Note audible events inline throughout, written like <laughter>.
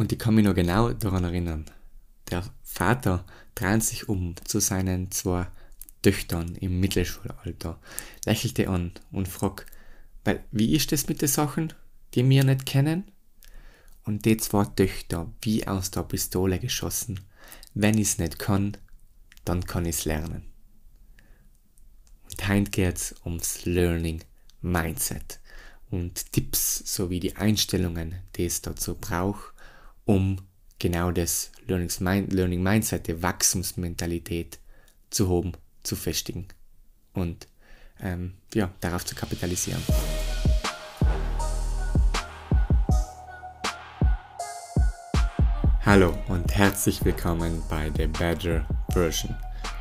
Und ich kann mich noch genau daran erinnern. Der Vater dreht sich um zu seinen zwei Töchtern im Mittelschulalter, lächelte an und fragt, weil, wie ist das mit den Sachen, die wir nicht kennen? Und die zwei Töchter, wie aus der Pistole geschossen. Wenn ich's nicht kann, dann kann ich's lernen. Und heute geht's ums Learning Mindset und Tipps sowie die Einstellungen, die es dazu braucht, um genau das Learning Mindset, die Wachstumsmentalität zu haben, zu festigen und ähm, ja, darauf zu kapitalisieren. Hallo und herzlich willkommen bei The Better Version,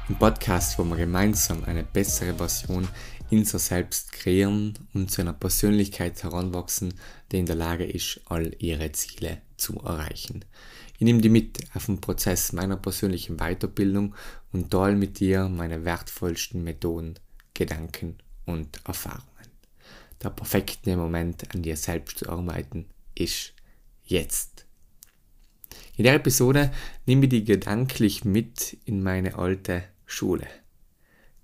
ein Podcast, wo wir gemeinsam eine bessere Version unser Selbst kreieren und zu einer Persönlichkeit heranwachsen, die in der Lage ist, all ihre Ziele zu erreichen. Ich nehme die mit auf den Prozess meiner persönlichen Weiterbildung und teile mit dir meine wertvollsten Methoden, Gedanken und Erfahrungen. Der perfekte Moment, an dir selbst zu arbeiten, ist jetzt. In der Episode nehme ich die gedanklich mit in meine alte Schule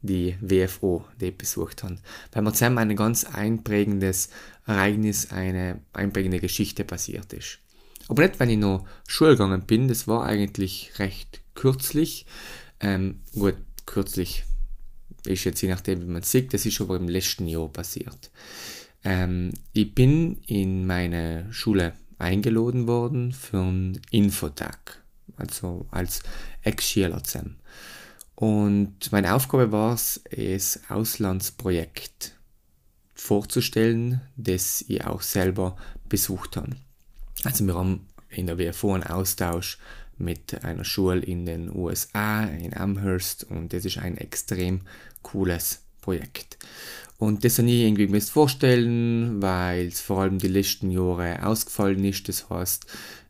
die WFO, die besucht habe. Weil mir zusammen ein ganz einprägendes Ereignis, eine einprägende Geschichte passiert ist. Aber nicht, wenn ich noch Schule gegangen bin, das war eigentlich recht kürzlich. Ähm, gut, kürzlich ist jetzt je nachdem, wie man sieht, das ist aber im letzten Jahr passiert. Ähm, ich bin in meine Schule eingeladen worden für einen Infotag, also als Ex-Schüler zusammen. Und meine Aufgabe war es, das Auslandsprojekt vorzustellen, das ich auch selber besucht habe. Also wir haben in der WFO einen Austausch mit einer Schule in den USA, in Amherst und das ist ein extrem cooles Projekt. Und das habe ich irgendwie vorstellen, weil es vor allem die letzten Jahre ausgefallen ist. Das heißt,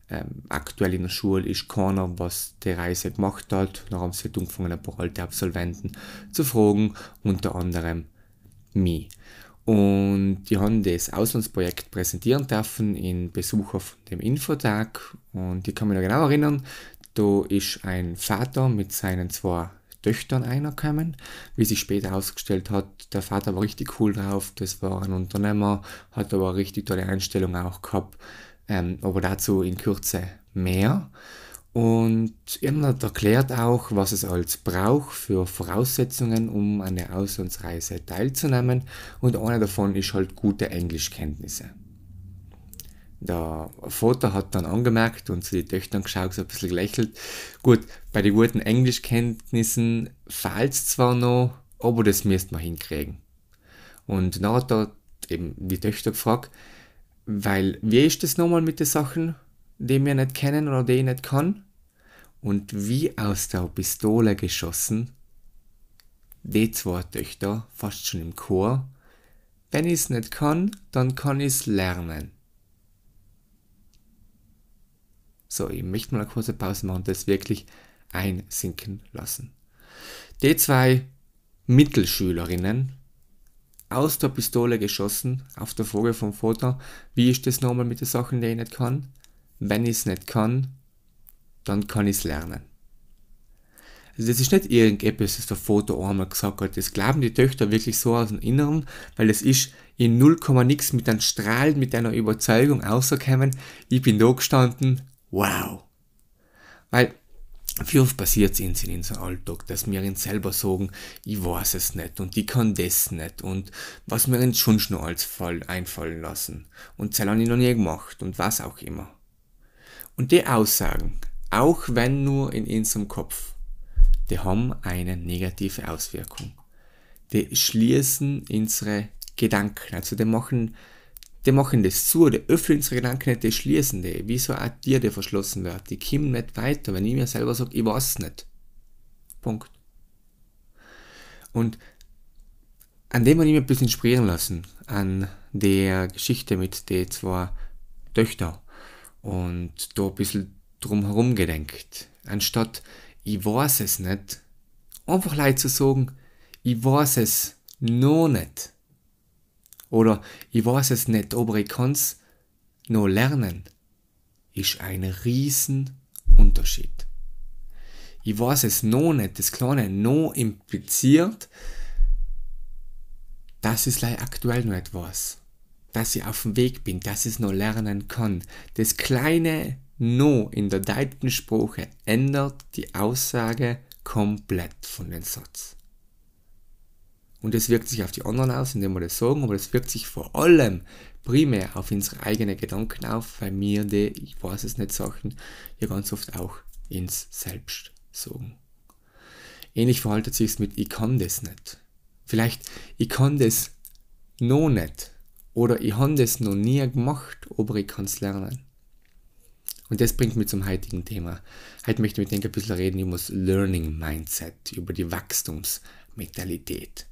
ähm, aktuell in der Schule ist keiner, was die Reise gemacht hat. Da haben sie halt angefangen, ein paar alte Absolventen zu fragen, unter anderem mich. Und die haben das Auslandsprojekt präsentieren dürfen in Besucher von dem Infotag. Und ich kann mich noch genau erinnern, da ist ein Vater mit seinen zwei Töchtern einerkommen. Wie sich später ausgestellt hat, der Vater war richtig cool drauf, das war ein Unternehmer, hat aber eine richtig tolle Einstellung auch gehabt ähm, aber dazu in Kürze mehr. Und er erklärt auch, was es als braucht für Voraussetzungen, um an der Auslandsreise teilzunehmen. Und eine davon ist halt gute Englischkenntnisse. Der Vater hat dann angemerkt und zu den Töchtern geschaut, so ein bisschen gelächelt. Gut, bei den guten Englischkenntnissen fehlt es zwar noch, aber das müsste man hinkriegen. Und dann hat er eben die Töchter gefragt, weil, wie ist das nochmal mit den Sachen, die wir nicht kennen oder die ich nicht kann? Und wie aus der Pistole geschossen, die zwei Töchter, fast schon im Chor, wenn ich es nicht kann, dann kann ich es lernen. So, ich möchte mal eine kurze Pause machen und das wirklich einsinken lassen. Die zwei Mittelschülerinnen aus der Pistole geschossen, auf der Frage vom Vater, wie ist das nochmal mit den Sachen, die ich nicht kann? Wenn ich es nicht kann, dann kann ich es lernen. Also das ist nicht irgendetwas, das der Vater einmal gesagt hat. Das glauben die Töchter wirklich so aus dem Inneren, weil es ist in 0, nix mit einem Strahl, mit einer Überzeugung außerkommen. Ich bin da gestanden, wow. Weil wie oft passiert es in unserem Alltag, dass wir uns selber sagen, ich weiß es nicht und ich kann das nicht und was wir uns schon noch als Fall einfallen lassen und das habe ich noch nie gemacht und was auch immer. Und die Aussagen, auch wenn nur in unserem Kopf, die haben eine negative Auswirkung. Die schließen unsere Gedanken, also die machen die machen das zu, die öffnen unsere Gedanken nicht, die schließen die. Wieso auch dir, die verschlossen wird? Die kommen nicht weiter, wenn ich mir selber sage, ich weiß nicht. Punkt. Und an dem habe ich mich ein bisschen inspirieren lassen, an der Geschichte mit den zwei Töchtern und da ein bisschen drum herum gedenkt. Anstatt, ich weiß es nicht, einfach leid zu sagen, ich weiß es noch nicht. Oder ich weiß es nicht, aber ich kann es noch lernen. ist ein riesen Unterschied. Ich weiß es noch nicht, das kleine noch impliziert, dass es aktuell noch weiß. Dass ich auf dem Weg bin, dass ich es noch lernen kann. Das kleine No in der deutschen Sprache ändert die Aussage komplett von dem Satz. Und das wirkt sich auf die anderen aus, indem wir das sagen, aber das wirkt sich vor allem primär auf unsere eigenen Gedanken auf, weil mir die, ich weiß es nicht, Sachen ja ganz oft auch ins Selbst sagen. Ähnlich verhaltet sich es mit ich kann das nicht. Vielleicht ich kann das noch nicht oder ich habe das noch nie gemacht, aber ich kann es lernen. Und das bringt mich zum heutigen Thema. Heute möchte ich mit dir ein bisschen reden über das Learning Mindset, über die Wachstumsmentalität.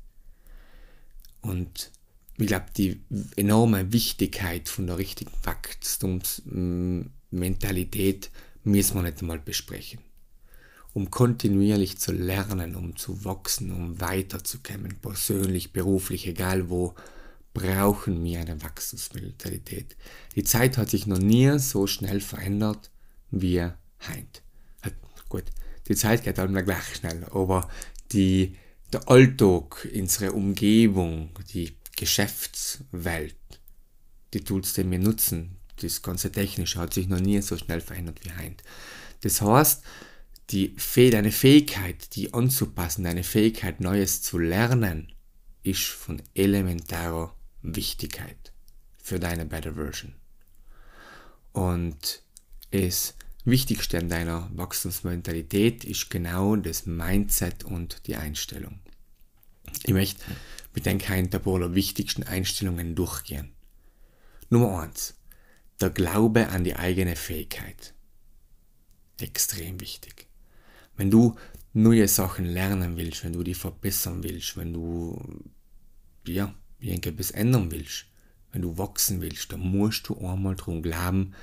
Und ich glaube, die enorme Wichtigkeit von der richtigen Wachstumsmentalität müssen wir nicht einmal besprechen. Um kontinuierlich zu lernen, um zu wachsen, um weiterzukommen, persönlich, beruflich, egal wo, brauchen wir eine Wachstumsmentalität. Die Zeit hat sich noch nie so schnell verändert wie heute. Gut, die Zeit geht halt gleich schnell, aber die, der Alltag, unsere Umgebung, die Geschäftswelt, die Tools, die wir nutzen, das ganze Technische hat sich noch nie so schnell verändert wie heute. Das heißt, die, deine Fähigkeit, die anzupassen, deine Fähigkeit, Neues zu lernen, ist von elementarer Wichtigkeit für deine Better Version. Und das Wichtigste an deiner Wachstumsmentalität ist genau das Mindset und die Einstellung. Ich möchte mit den paar der wichtigsten Einstellungen durchgehen. Nummer eins: Der Glaube an die eigene Fähigkeit. Extrem wichtig. Wenn du neue Sachen lernen willst, wenn du die verbessern willst, wenn du ja, irgendetwas ändern willst, wenn du wachsen willst, dann musst du einmal darum glauben,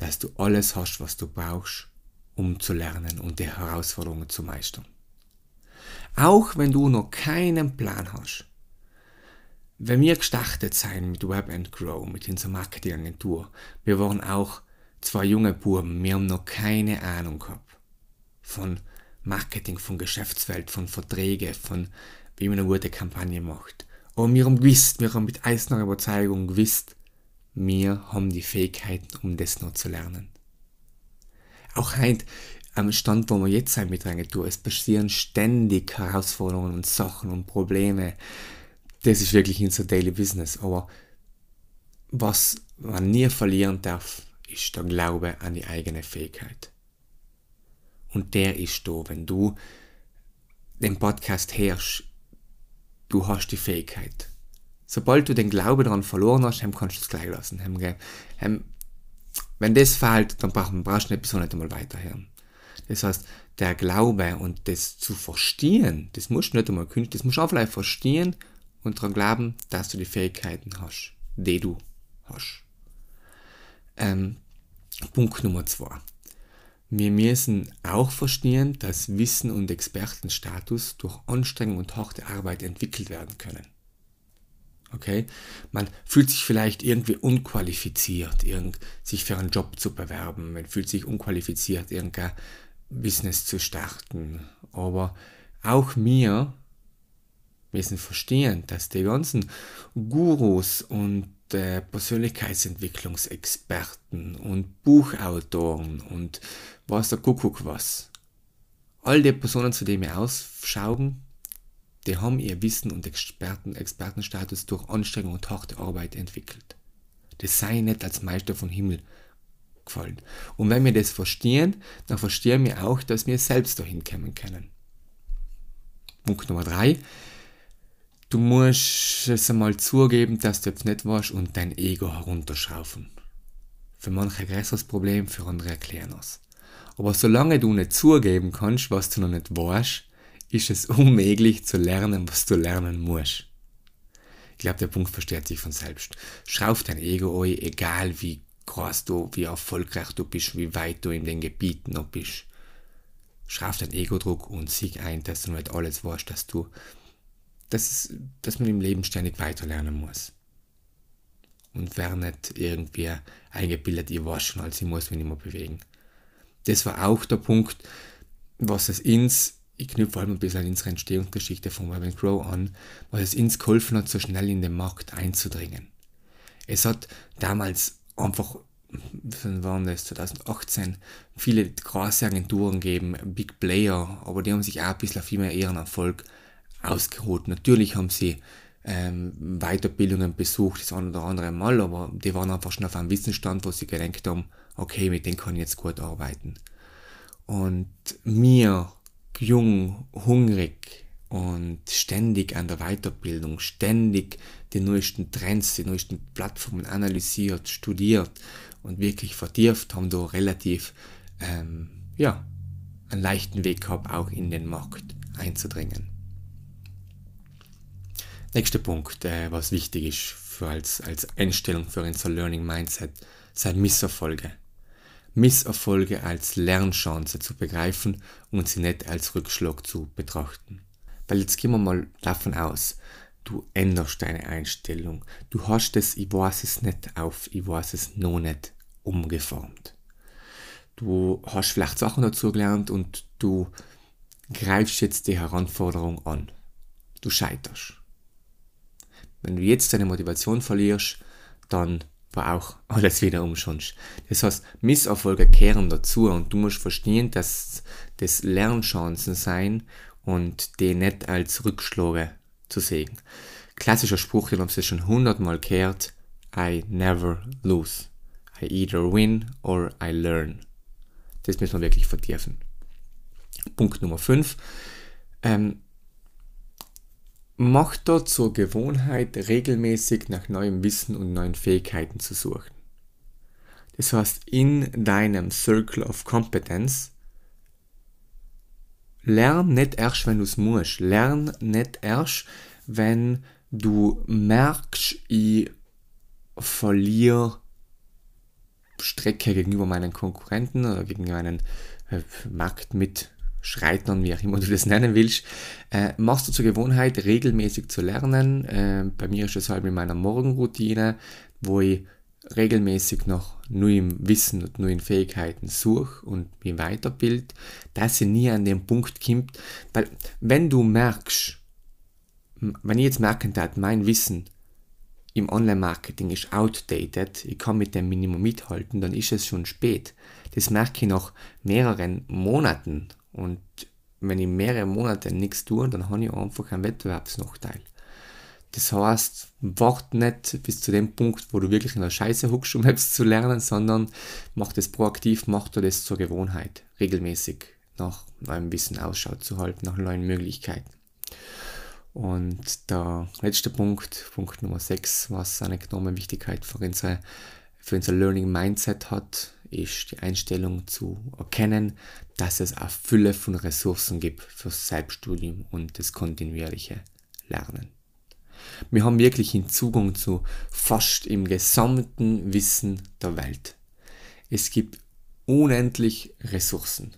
dass du alles hast, was du brauchst, um zu lernen und die Herausforderungen zu meistern. Auch wenn du noch keinen Plan hast. Wenn wir gestartet sein mit Web and Grow, mit unserer Marketingagentur, wir waren auch zwei junge Buben, wir haben noch keine Ahnung gehabt von Marketing, von Geschäftswelt, von Verträge, von wie man eine gute Kampagne macht. Aber wir haben gewusst, wir haben mit eiserner Überzeugung gewusst, wir haben die Fähigkeiten, um das noch zu lernen. Auch heute, am Stand, wo wir jetzt sind mit Agentur, es passieren ständig Herausforderungen und Sachen und Probleme. Das ist wirklich unser Daily Business. Aber was man nie verlieren darf, ist der Glaube an die eigene Fähigkeit. Und der ist da, wenn du den Podcast hörst, du hast die Fähigkeit. Sobald du den Glauben daran verloren hast, kannst du es gleich lassen. Wenn das fehlt, dann brauchst du nicht nicht einmal weiterhören. Das heißt, der Glaube und das zu verstehen, das musst du nicht einmal kündigen, das musst du auch vielleicht verstehen und daran glauben, dass du die Fähigkeiten hast, die du hast. Ähm, Punkt Nummer zwei. Wir müssen auch verstehen, dass Wissen und Expertenstatus durch Anstrengung und harte Arbeit entwickelt werden können. Okay? Man fühlt sich vielleicht irgendwie unqualifiziert, irgend, sich für einen Job zu bewerben. Man fühlt sich unqualifiziert, irgendein Business zu starten. Aber auch wir müssen verstehen, dass die ganzen Gurus und äh, Persönlichkeitsentwicklungsexperten und Buchautoren und was der Kuckuck was. All die Personen, zu denen wir ausschauen, die haben ihr Wissen und Experten, Expertenstatus durch Anstrengung und harte Arbeit entwickelt. Das sei nicht als Meister von Himmel gefallen. Und wenn wir das verstehen, dann verstehen wir auch, dass wir selbst dahin kommen können. Punkt Nummer drei. Du musst es einmal zugeben, dass du jetzt nicht warst und dein Ego herunterschraufen. Für manche ein größeres Problem, für andere erklären es. Aber solange du nicht zugeben kannst, was du noch nicht weißt, ist es <laughs> unmöglich zu lernen, was du lernen musst. Ich glaube, der Punkt versteht sich von selbst. Schrauf dein Ego ein, egal wie groß du, wie erfolgreich du bist, wie weit du in den Gebieten noch bist. Schrauf dein Ego-Druck und sieg ein, dass du nicht alles weißt, dass du dass, dass man im Leben ständig weiterlernen muss. und wäre nicht irgendwie eingebildet, ich weiß schon, als ich muss mich nicht mehr bewegen. Das war auch der Punkt, was es ins, ich knüpfe vor ein bisschen an unsere Entstehungsgeschichte von Web Grow an, was es ins geholfen hat, so schnell in den Markt einzudringen. Es hat damals einfach, waren das, 2018, viele große Agenturen gegeben, Big Player, aber die haben sich auch ein bisschen auf immer ihren Erfolg ausgeruht. Natürlich haben sie ähm, Weiterbildungen besucht, das ein oder andere Mal, aber die waren einfach schon auf einem Wissensstand, wo sie gedacht haben, okay, mit denen kann ich jetzt gut arbeiten. Und mir, jung, hungrig und ständig an der Weiterbildung, ständig die neuesten Trends, die neuesten Plattformen analysiert, studiert und wirklich vertieft, haben da relativ, ähm, ja, einen leichten Weg gehabt, auch in den Markt einzudringen. Nächster Punkt, äh, was wichtig ist für als, als Einstellung für unser Learning Mindset, sind Misserfolge. Misserfolge als Lernchance zu begreifen und sie nicht als Rückschlag zu betrachten. Weil jetzt gehen wir mal davon aus, du änderst deine Einstellung. Du hast es, ich weiß es nicht auf, ich weiß es noch nicht umgeformt. Du hast vielleicht Sachen dazu gelernt und du greifst jetzt die Herausforderung an. Du scheiterst. Wenn du jetzt deine Motivation verlierst, dann war auch <laughs> alles wieder umsonst. Das heißt, Misserfolge kehren dazu und du musst verstehen, dass das Lernchancen sein und die nicht als Rückschläge zu sehen. Klassischer Spruch, den haben sie schon hundertmal gehört, I never lose. I either win or I learn. Das müssen wir wirklich vertiefen. Punkt Nummer 5. Ähm, Mach dort zur Gewohnheit, regelmäßig nach neuem Wissen und neuen Fähigkeiten zu suchen. Das heißt, in deinem Circle of Competence lern nicht erst, wenn du es musst. Lern nicht erst, wenn du merkst, ich verliere Strecke gegenüber meinen Konkurrenten oder gegen meinen äh, Markt mit Schreitern, wie auch immer du das nennen willst, äh, machst du zur Gewohnheit, regelmäßig zu lernen. Äh, bei mir ist das halt mit meiner Morgenroutine, wo ich regelmäßig nach neuem Wissen und neuen Fähigkeiten suche und mich weiterbild, dass sie nie an den Punkt kommt, weil wenn du merkst, wenn ich jetzt merken darf, mein Wissen im Online-Marketing ist outdated, ich kann mit dem Minimum mithalten, dann ist es schon spät. Das merke ich nach mehreren Monaten und wenn ich mehrere Monate nichts tue, dann habe ich einfach einen Wettbewerbsnachteil. Das heißt, wart nicht bis zu dem Punkt, wo du wirklich in der Scheiße huckst, um <laughs> etwas zu lernen, sondern mach das proaktiv, mach dir das zur Gewohnheit, regelmäßig nach neuem Wissen Ausschau zu halten, nach neuen Möglichkeiten. Und der letzte Punkt, Punkt Nummer 6, was eine enorme Wichtigkeit für unser, für unser Learning Mindset hat, ist die Einstellung zu erkennen, dass es eine Fülle von Ressourcen gibt für Selbststudium und das kontinuierliche Lernen. Wir haben wirklich einen Zugang zu fast im gesamten Wissen der Welt. Es gibt unendlich Ressourcen.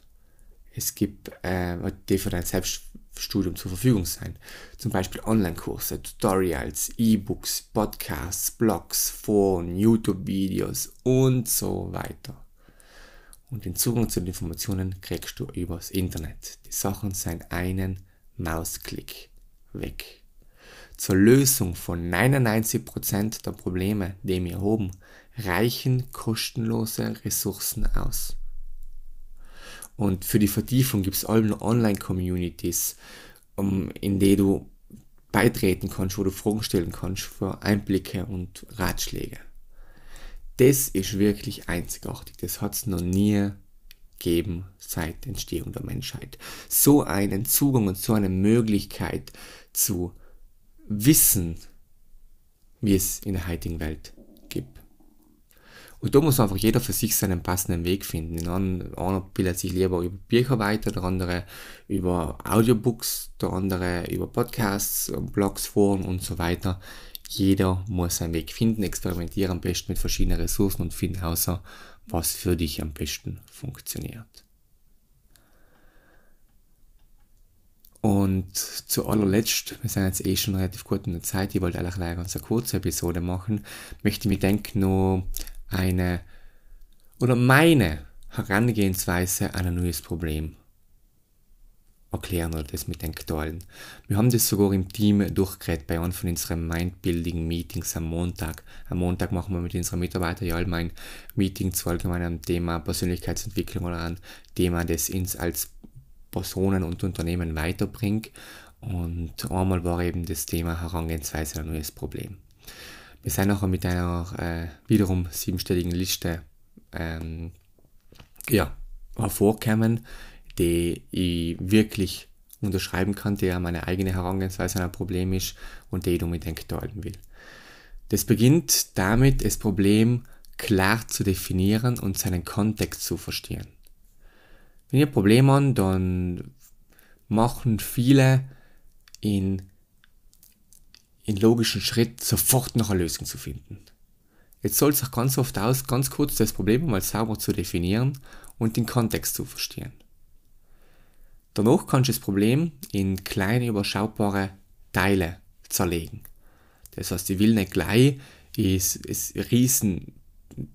Es gibt, äh, die für dein Selbststudium zur Verfügung sein. Zum Beispiel Online-Kurse, Tutorials, E-Books, Podcasts, Blogs, Foren, YouTube-Videos und so weiter. Und den Zugang zu den Informationen kriegst du übers Internet. Die Sachen sind einen Mausklick weg. Zur Lösung von 99% der Probleme, die wir haben, reichen kostenlose Ressourcen aus. Und für die Vertiefung gibt es alle Online-Communities, in die du beitreten kannst, wo du Fragen stellen kannst für Einblicke und Ratschläge das ist wirklich einzigartig. Das hat es noch nie gegeben seit Entstehung der Menschheit. So einen Zugang und so eine Möglichkeit zu wissen, wie es in der heutigen Welt gibt. Und da muss einfach jeder für sich seinen passenden Weg finden. Einer bildet sich lieber über Bücher weiter, der andere über Audiobooks, der andere über Podcasts, Blogs, Foren und so weiter. Jeder muss seinen Weg finden, experimentiere am besten mit verschiedenen Ressourcen und finde heraus, was für dich am besten funktioniert. Und zu allerletzt, wir sind jetzt eh schon relativ gut in der Zeit, ich wollte eigentlich eine ganz kurze Episode machen, möchte mir denken, noch eine oder meine Herangehensweise an ein neues Problem erklären oder das mit den Teilen. Wir haben das sogar im Team durchgeredet bei einem von unseren Mindbuilding Meetings am Montag. Am Montag machen wir mit unseren Mitarbeitern ja allgemein Meeting zu allgemeinem Thema Persönlichkeitsentwicklung oder ein Thema, das uns als Personen und Unternehmen weiterbringt. Und einmal war eben das Thema Herangehensweise ein neues Problem. Wir sind nachher mit einer äh, wiederum siebenstelligen Liste ähm, ja, hervorgekommen, die ich wirklich unterschreiben kann, der meine eigene Herangehensweise an ein Problem ist und die ich unbedingt teilen will. Das beginnt damit, das Problem klar zu definieren und seinen Kontext zu verstehen. Wenn ich ein Problem habe, dann machen viele in, in logischen Schritt sofort noch eine Lösung zu finden. Jetzt soll es auch ganz oft aus, ganz kurz das Problem mal sauber zu definieren und den Kontext zu verstehen. Danach kannst du das Problem in kleine überschaubare Teile zerlegen. Das heißt, ich will nicht gleich ist, ist riesen,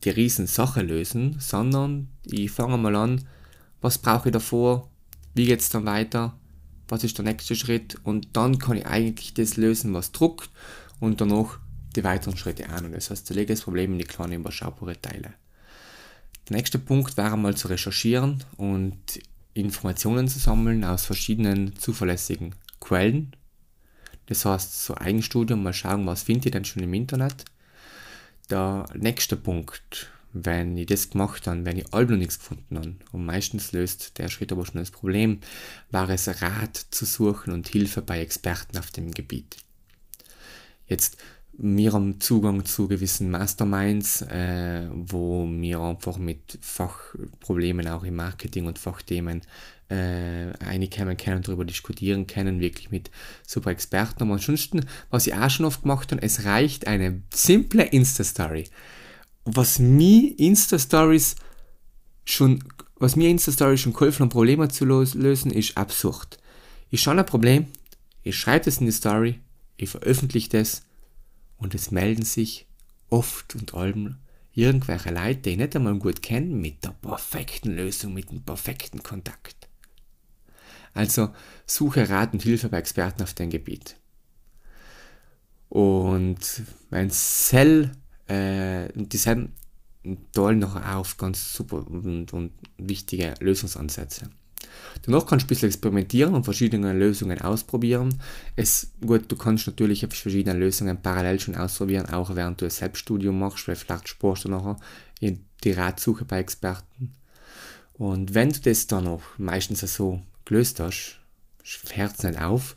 die Riesensache lösen, sondern ich fange mal an, was brauche ich davor, wie geht es dann weiter, was ist der nächste Schritt und dann kann ich eigentlich das lösen, was druckt und danach die weiteren Schritte an. Und das heißt, ich lege das Problem in die kleinen überschaubare Teile. Der nächste Punkt wäre mal zu recherchieren und Informationen zu sammeln aus verschiedenen zuverlässigen Quellen. Das heißt, so Eigenstudium, mal schauen, was findet ihr denn schon im Internet. Der nächste Punkt, wenn ich das gemacht habe, wenn ich all noch nichts gefunden habe, und meistens löst der Schritt aber schon das Problem, war es Rat zu suchen und Hilfe bei Experten auf dem Gebiet. Jetzt wir haben Zugang zu gewissen Masterminds, äh, wo wir einfach mit Fachproblemen auch im Marketing und Fachthemen äh, einkommen können und darüber diskutieren können, wirklich mit super Experten. Aber ansonsten, was ich auch schon oft gemacht habe, es reicht eine simple Insta-Story. Was mir Insta-Stories schon, was mir Insta-Stories schon geholfen haben, Probleme zu lösen, ist absurd. Ich schaue ein Problem, ich schreibe es in die Story, ich veröffentliche das und es melden sich oft und allem irgendwelche Leute, die ich nicht einmal gut kennen, mit der perfekten Lösung, mit dem perfekten Kontakt. Also suche Rat und Hilfe bei Experten auf dein Gebiet. Und mein Cell, äh, die sind toll noch auf ganz super und, und wichtige Lösungsansätze. Danach kannst du ein bisschen experimentieren und verschiedene Lösungen ausprobieren. Es, gut, du kannst natürlich verschiedene Lösungen parallel schon ausprobieren, auch während du ein Selbststudium machst, weil vielleicht sporst du nachher in die Ratsuche bei Experten. Und wenn du das dann noch meistens so gelöst hast, es nicht auf,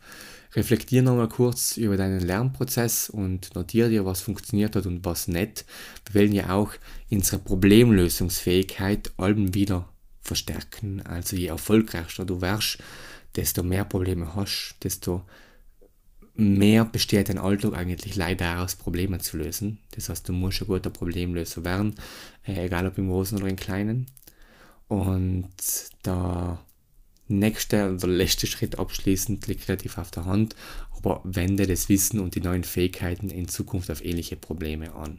reflektier nochmal kurz über deinen Lernprozess und notiere dir, was funktioniert hat und was nicht. Wir wollen ja auch unsere Problemlösungsfähigkeit allem wieder verstärken. Also je erfolgreicher du wärst, desto mehr Probleme hast, desto mehr besteht dein Alltag eigentlich leider aus, Probleme zu lösen. Das heißt, du musst ein guter Problemlöser werden, äh, egal ob im Großen oder im Kleinen. Und der nächste oder letzte Schritt abschließend liegt relativ auf der Hand, aber wende das Wissen und die neuen Fähigkeiten in Zukunft auf ähnliche Probleme an.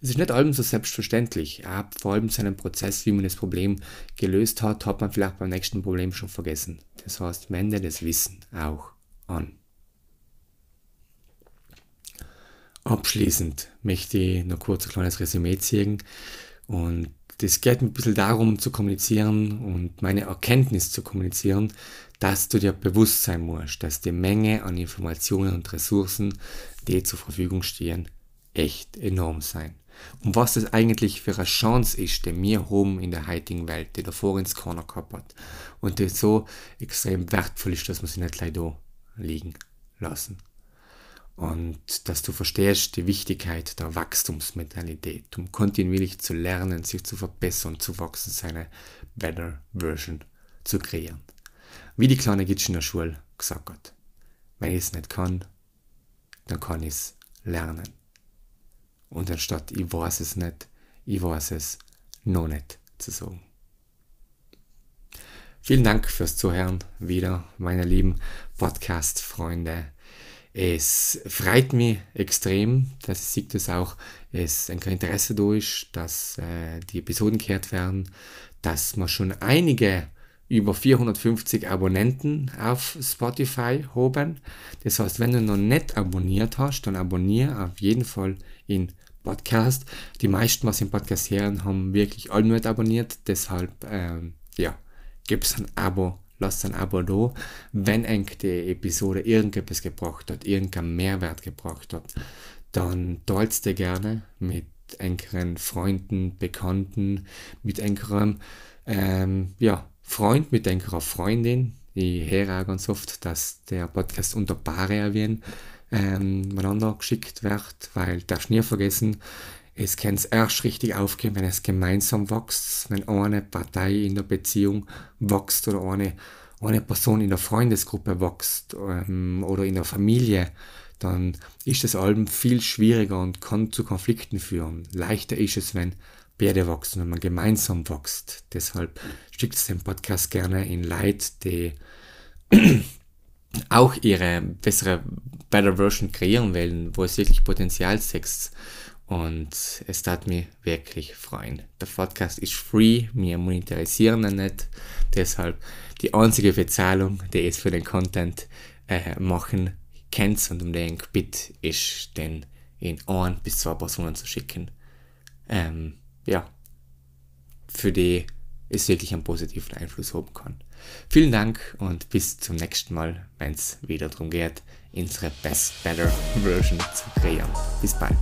Es ist nicht allem so selbstverständlich. Ab vor allem seinem Prozess, wie man das Problem gelöst hat, hat man vielleicht beim nächsten Problem schon vergessen. Das heißt, wende das Wissen auch an. Abschließend möchte ich noch kurz ein kleines Resümee ziehen und das geht ein bisschen darum zu kommunizieren und meine Erkenntnis zu kommunizieren, dass du dir bewusst sein musst, dass die Menge an Informationen und Ressourcen, die zur Verfügung stehen, echt enorm sein. Und was das eigentlich für eine Chance ist, die wir haben in der heutigen Welt, die davor ins Corner gehabt hat und die so extrem wertvoll ist, dass wir sie nicht gleich da liegen lassen. Und dass du verstehst die Wichtigkeit der Wachstumsmentalität, um kontinuierlich zu lernen, sich zu verbessern, zu wachsen, seine Better Version zu kreieren. Wie die kleine Gitsch in der Schule gesagt hat, wenn ich es nicht kann, dann kann ich es lernen. Und anstatt ich weiß es nicht, ich weiß es noch nicht zu sagen. Vielen Dank fürs Zuhören wieder, meine lieben Podcast-Freunde. Es freut mich extrem, dass ich sehe, dass auch es ein Interesse ist, dass äh, die Episoden gehört werden, dass wir schon einige über 450 Abonnenten auf Spotify haben. Das heißt, wenn du noch nicht abonniert hast, dann abonniere auf jeden Fall in Podcast. Die meisten, was im Podcast hören, haben wirklich alle nicht abonniert. Deshalb, ähm, ja, es ein Abo, lass ein Abo da. Wenn eng die Episode irgendetwas gebracht hat, irgendeinen Mehrwert gebracht hat, dann teilst dir gerne mit engeren Freunden, Bekannten, mit engerem, ähm, ja, Freund mit einer Freundin. Ich höre auch ganz oft, dass der Podcast unter Paare erwähnen, ähm, miteinander geschickt wird, weil der nie vergessen, es kann es erst richtig aufgehen, wenn es gemeinsam wächst, wenn eine Partei in der Beziehung wächst oder eine, eine Person in der Freundesgruppe wächst ähm, oder in der Familie, dann ist das Album viel schwieriger und kann zu Konflikten führen. Leichter ist es, wenn beide wachsen, wenn man gemeinsam wächst. Deshalb schickt den Podcast gerne in Leid, die <clears throat> auch ihre bessere Better Version kreieren wollen, wo es wirklich Potenzial setzt. Und es tat mir wirklich freuen. Der Podcast ist free, wir monetarisieren ihn nicht. Deshalb die einzige Bezahlung, die es für den Content äh, machen kennt und um den Bit ist, den in ein bis zwei Personen zu schicken. Ähm, ja, für die es wirklich einen positiven Einfluss haben kann. Vielen Dank und bis zum nächsten Mal, wenn es wieder darum geht, unsere Best Better Version zu kreieren. Bis bald.